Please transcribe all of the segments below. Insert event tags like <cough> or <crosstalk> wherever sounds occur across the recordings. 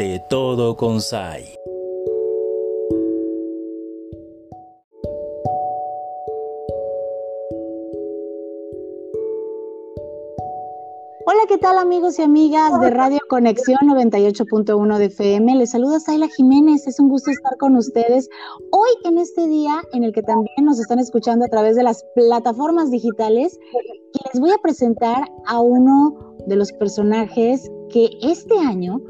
De todo con SAI. Hola, ¿qué tal amigos y amigas de Radio Conexión 98.1 de FM? Les saluda Saila Jiménez, es un gusto estar con ustedes hoy en este día en el que también nos están escuchando a través de las plataformas digitales y les voy a presentar a uno de los personajes que este año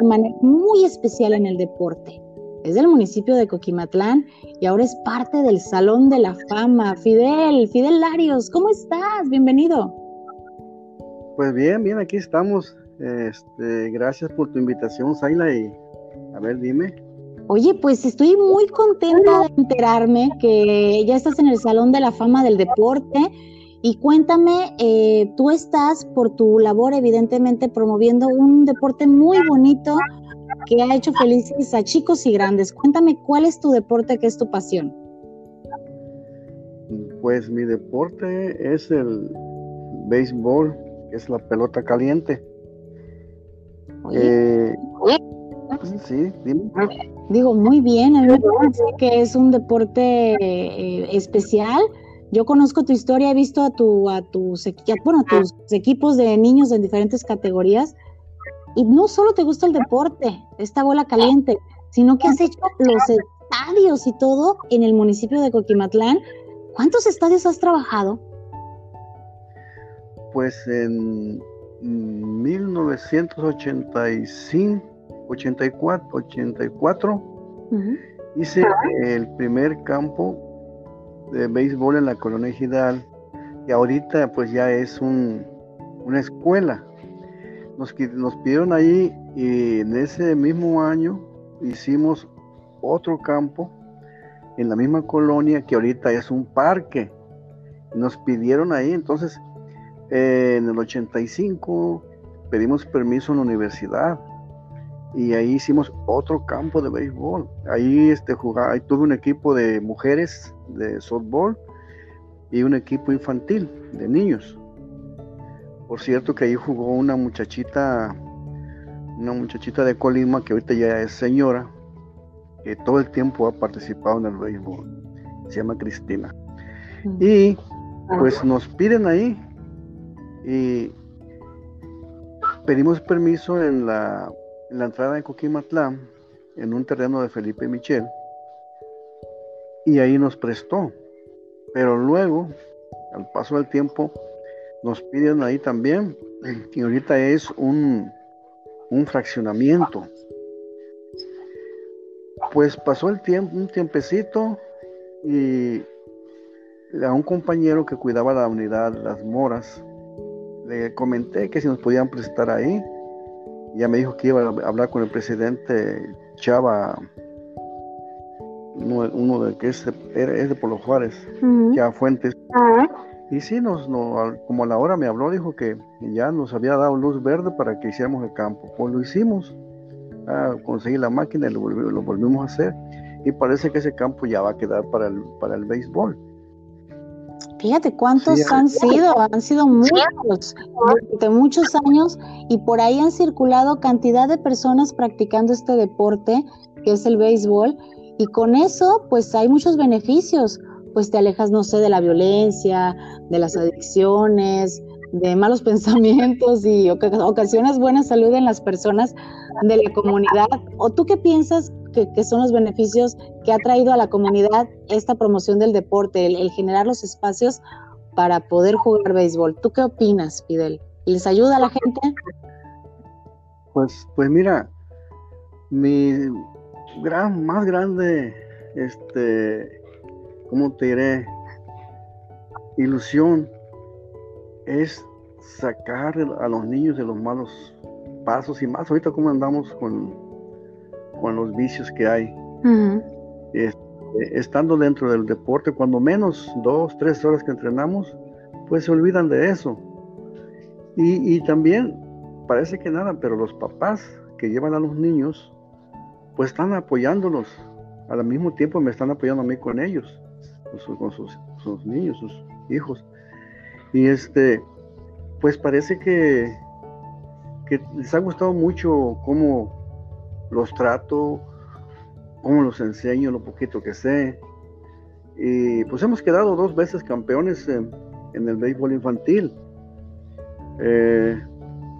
de manera muy especial en el deporte. Es del municipio de Coquimatlán y ahora es parte del Salón de la Fama. Fidel, Fidel Larios, ¿cómo estás? Bienvenido. Pues bien, bien, aquí estamos. Este, gracias por tu invitación, Zaila. Y a ver, dime. Oye, pues estoy muy contenta de enterarme que ya estás en el Salón de la Fama del Deporte. Y cuéntame, eh, tú estás por tu labor, evidentemente, promoviendo un deporte muy bonito que ha hecho felices a chicos y grandes. Cuéntame, ¿cuál es tu deporte, qué es tu pasión? Pues mi deporte es el béisbol es la pelota caliente. Eh, sí, dime. Digo, muy bien, a mí me parece que es un deporte eh, especial. Yo conozco tu historia, he visto a, tu, a, tus, bueno, a tus equipos de niños en diferentes categorías y no solo te gusta el deporte, esta bola caliente, sino que has hecho los estadios y todo en el municipio de Coquimatlán. ¿Cuántos estadios has trabajado? Pues en 1985, 84, 84 hice el primer campo de béisbol en la colonia Gidal y ahorita pues ya es un, una escuela. Nos, nos pidieron ahí y en ese mismo año hicimos otro campo en la misma colonia que ahorita es un parque. Nos pidieron ahí, entonces en el 85 pedimos permiso en la universidad y ahí hicimos otro campo de béisbol. Ahí este jugaba, ahí tuve un equipo de mujeres de softball y un equipo infantil de niños. Por cierto que ahí jugó una muchachita, una muchachita de Colima que ahorita ya es señora, que todo el tiempo ha participado en el béisbol. Se llama Cristina. Y pues nos piden ahí y pedimos permiso en la, entrada de Coquimatlán, en un terreno de Felipe Michel, y ahí nos prestó. Pero luego, al paso del tiempo, nos piden ahí también, <clears throat> y ahorita es un, un fraccionamiento. Pues pasó el tiempo, un tiempecito, y a un compañero que cuidaba la unidad Las Moras, le comenté que si nos podían presentar ahí. Ya me dijo que iba a hablar con el presidente Chava, uno, de que es de, es de Polo Juárez, Chava Fuentes. Y sí, nos, como a la hora me habló, dijo que ya nos había dado luz verde para que hiciéramos el campo. Pues lo hicimos. Ah, conseguí la máquina y lo, lo, volvimos a hacer. Y parece que ese campo ya va a quedar para el, para el béisbol. Fíjate cuántos han sido, han sido muchos, durante muchos años y por ahí han circulado cantidad de personas practicando este deporte que es el béisbol y con eso pues hay muchos beneficios, pues te alejas no sé de la violencia, de las adicciones, de malos <laughs> pensamientos y ocasionas buena salud en las personas de la comunidad. ¿O tú qué piensas que, son los beneficios que ha traído a la comunidad esta promoción del deporte, el, generar los espacios para poder jugar béisbol. ¿Tú qué opinas, Fidel? ¿Les ayuda a la gente? Pues, pues mira, mi gran, más grande, este, ¿cómo te diré? Ilusión es sacar a los niños de los malos pasos y más ahorita como andamos con con los vicios que hay. estando dentro del deporte, cuando menos dos, tres horas que entrenamos, pues se olvidan de eso. Y, también parece que nada, pero los papás que llevan a los niños, pues están apoyándolos. Al mismo tiempo me están apoyando a mí con ellos, con sus, sus niños, sus hijos. Y este, pues parece que, que les ha gustado mucho cómo los trato, cómo los enseño, lo poquito que sé. Y pues hemos quedado dos veces campeones en, el béisbol infantil. Eh,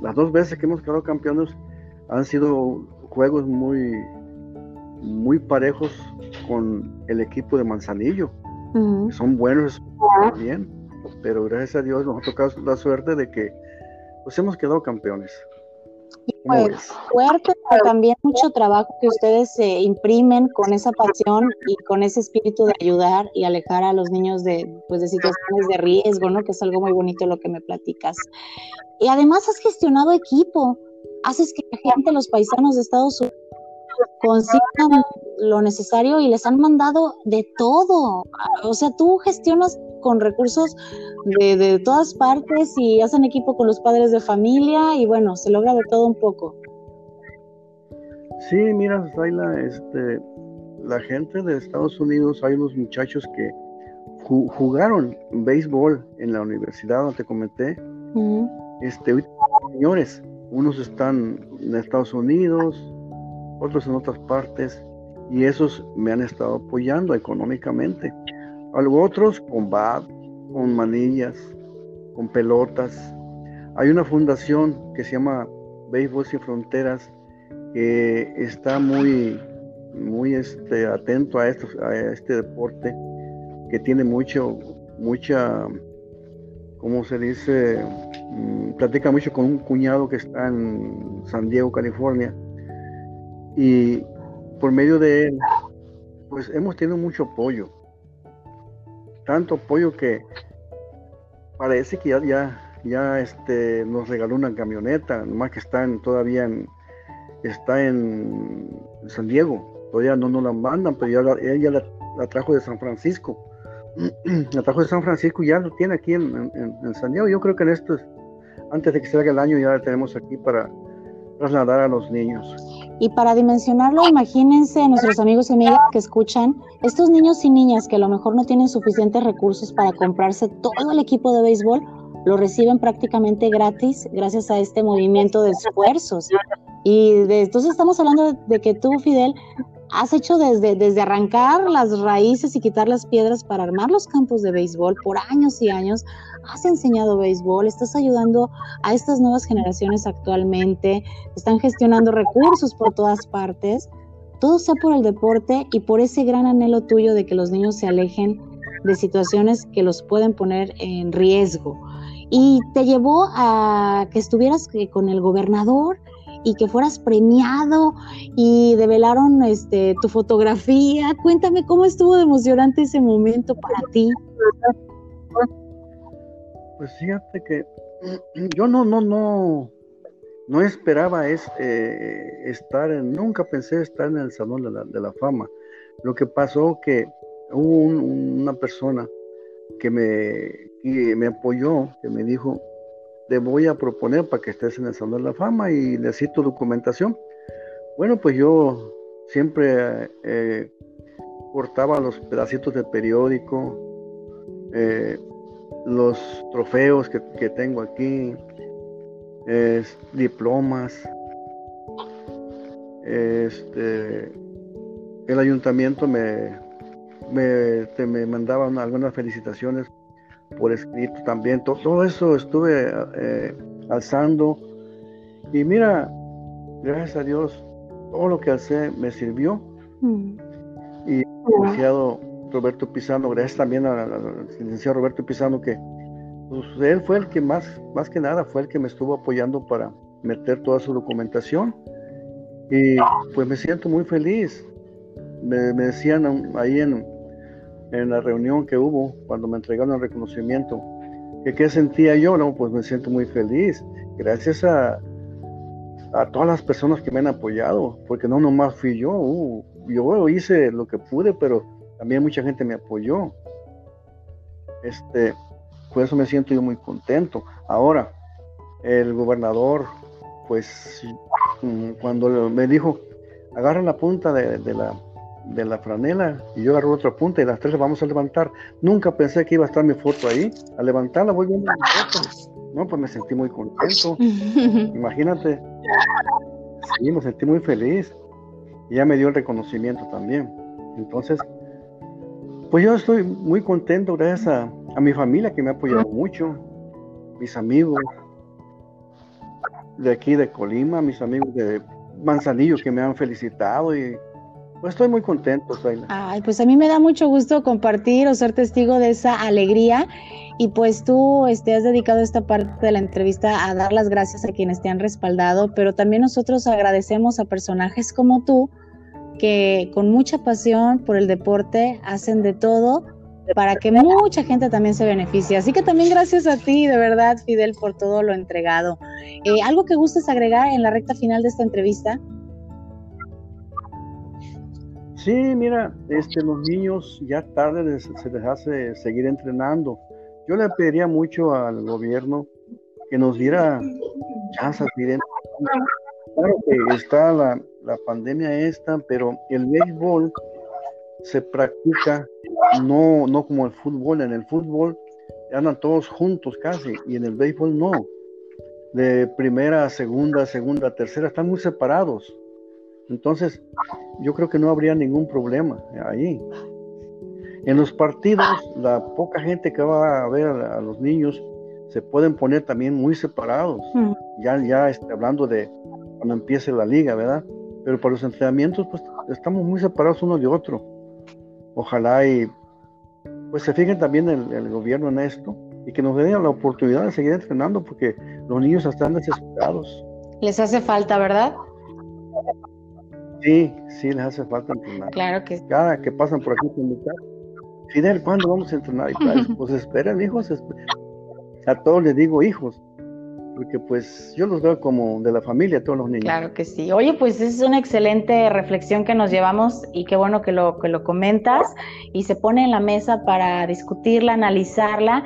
las dos veces que hemos quedado campeones han sido juegos muy, muy parejos con el equipo de Manzanillo. Son buenos bien, pero gracias a Dios nos ha tocado la suerte de que pues hemos quedado campeones. Y pues fuerte, pero también mucho trabajo que ustedes se imprimen con esa pasión y con ese espíritu de ayudar y alejar a los niños de, pues, de situaciones de riesgo, ¿no? Que es algo muy bonito lo que me platicas. Y además has gestionado equipo, haces que la gente, los paisanos de Estados Unidos, consigan lo necesario y les han mandado de todo. O sea, tú gestionas con recursos de, todas partes y hacen equipo con los padres de familia y bueno, se logra de todo un poco. Sí, mira, Zayla, este, la gente de Estados Unidos, hay unos muchachos que jugaron béisbol en la universidad, donde te comenté. Este, señores, unos están en Estados Unidos, otros en otras partes, y esos me han estado apoyando económicamente. Algo otros con bat, con manillas, con pelotas. Hay una fundación que se llama Béisbol Sin Fronteras que está muy, muy este, atento a, esto, a este deporte, que tiene mucho, mucha, ¿cómo se dice? Mm, platica mucho con un cuñado que está en San Diego, California, y por medio de él, pues hemos tenido mucho apoyo tanto apoyo que parece que ya, ya, este, nos regaló una camioneta, nomás que está todavía en, está en San Diego, todavía no nos la mandan, pero ya la, ella la, trajo de San Francisco. <clears throat> la trajo de San Francisco y ya lo tiene aquí en, San Diego. Yo creo que en esto, antes de que salga el año, ya la tenemos aquí para trasladar a los niños. Y para dimensionarlo, imagínense nuestros amigos y amigas que escuchan, estos niños y niñas que a lo mejor no tienen suficientes recursos para comprarse todo el equipo de béisbol, lo reciben prácticamente gratis gracias a este movimiento de esfuerzos. Y de, entonces estamos hablando de, que tú, Fidel, has hecho desde, desde arrancar las raíces y quitar las piedras para armar los campos de béisbol por años y años, has enseñado béisbol, estás ayudando a estas nuevas generaciones actualmente, están gestionando recursos por todas partes, todo sea por el deporte y por ese gran anhelo tuyo de que los niños se alejen de situaciones que los pueden poner en riesgo. Y te llevó a que estuvieras eh, con el gobernador y que fueras premiado y develaron este, tu fotografía. Cuéntame cómo estuvo de emocionante ese momento para ti. Pues fíjate que yo no, no, no, no esperaba es, eh, estar, nunca pensé estar en el Salón de la, Fama. Lo que pasó que hubo una persona que me, me apoyó, que me dijo, te voy a proponer para que estés en el Salón de la Fama y necesito documentación. Bueno, pues yo siempre eh, cortaba los pedacitos de periódico, eh, los trofeos que, tengo aquí, diplomas, este, el ayuntamiento me, me, me mandaban algunas felicitaciones por escrito también, todo, eso estuve eh, alzando y mira, gracias a Dios, todo lo que alcé me sirvió mm. y demasiado Roberto Pizano, gracias también al licenciado Roberto Pizano, que pues, él fue el que más, más que nada fue el que me estuvo apoyando para meter toda su documentación. Y pues me siento muy feliz. Me, decían ahí en, en, la reunión que hubo, cuando me entregaron el reconocimiento, qué sentía yo, no, pues me siento muy feliz. Gracias a, a todas las personas que me han apoyado, porque no nomás fui yo, uh, yo hice lo que pude, pero también mucha gente me apoyó. Este, por eso me siento yo muy contento. Ahora, el gobernador, pues, mm, cuando me dijo, agarra la punta de, la, de la franela y yo agarro otra punta y las tres vamos a levantar. Nunca pensé que iba a estar mi foto ahí. A levantarla voy viendo mi foto. No, pues me sentí muy contento. <laughs> Imagínate. Sí, me sentí muy feliz. Y ya me dio el reconocimiento también. Entonces, pues yo estoy muy contento gracias a, a mi familia que me ha apoyado mucho, mis amigos de aquí de Colima, mis amigos de Manzanillo que me han felicitado y pues estoy muy contento, Ay, pues a mí me da mucho gusto compartir o ser testigo de esa alegría y pues tú este, has dedicado esta parte de la entrevista a dar las gracias a quienes te han respaldado, pero también nosotros agradecemos a personajes como tú que con mucha pasión por el deporte hacen de todo para que mucha gente también se beneficie. Así que también gracias a ti, de verdad, Fidel, por todo lo entregado. Eh, ¿Algo que gustes agregar en la recta final de esta entrevista? Sí, mira, este, los niños ya tarde se les hace seguir entrenando. Yo le pediría mucho al gobierno que nos diera chances de Claro que está la, la pandemia esta, pero el béisbol se practica no, no como el fútbol. En el fútbol andan todos juntos casi, y en el béisbol no. De primera, segunda, segunda, tercera, están muy separados. Entonces, yo creo que no habría ningún problema ahí. En los partidos, la poca gente que va a ver a, los niños se pueden poner también muy separados. Mm. Ya, ya este, hablando de cuando empiece la liga, ¿verdad? Pero para los entrenamientos, pues estamos muy separados uno de otro. Ojalá y pues se fijen también el, el gobierno en esto y que nos den la oportunidad de seguir entrenando porque los niños están desesperados. Les hace falta, ¿verdad? Sí, sí, les hace falta entrenar. Claro que Cada que pasan por aquí con mi casa, Fidel, ¿cuándo vamos a entrenar? Y pues <laughs> esperen, hijos. A todos les digo hijos, porque pues yo los veo como de la familia, todos los niños. Claro que sí. Oye, pues es una excelente reflexión que nos llevamos y qué bueno que lo, que lo comentas y se pone en la mesa para discutirla, analizarla.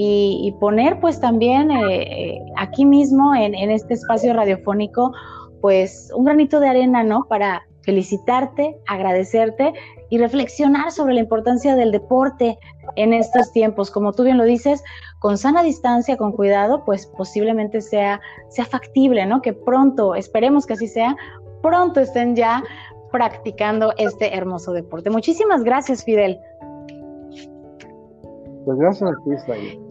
Y, poner pues también eh, eh, aquí mismo en, en este espacio radiofónico pues un granito de arena, ¿no? Para felicitarte, agradecerte y reflexionar sobre la importancia del deporte en estos tiempos. Como tú bien lo dices, con sana distancia, con cuidado, pues posiblemente sea, sea factible, ¿no? Que pronto, esperemos que así sea, pronto estén ya practicando este hermoso deporte. Muchísimas gracias, Fidel. Pues gracias a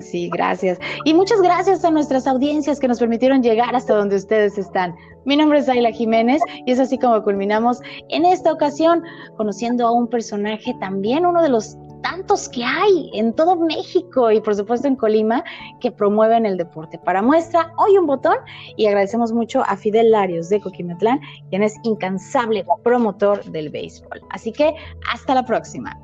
Sí, gracias. Y muchas gracias a nuestras audiencias que nos permitieron llegar hasta donde ustedes están. Mi nombre es Ayla Jiménez y es así como culminamos en esta ocasión conociendo a un personaje también, uno de los tantos que hay en todo México y por supuesto en Colima que promueven el deporte. Para muestra, hoy un botón y agradecemos mucho a Fidel Larios de Coquimetlán, quien es incansable promotor del béisbol. Así que hasta la próxima.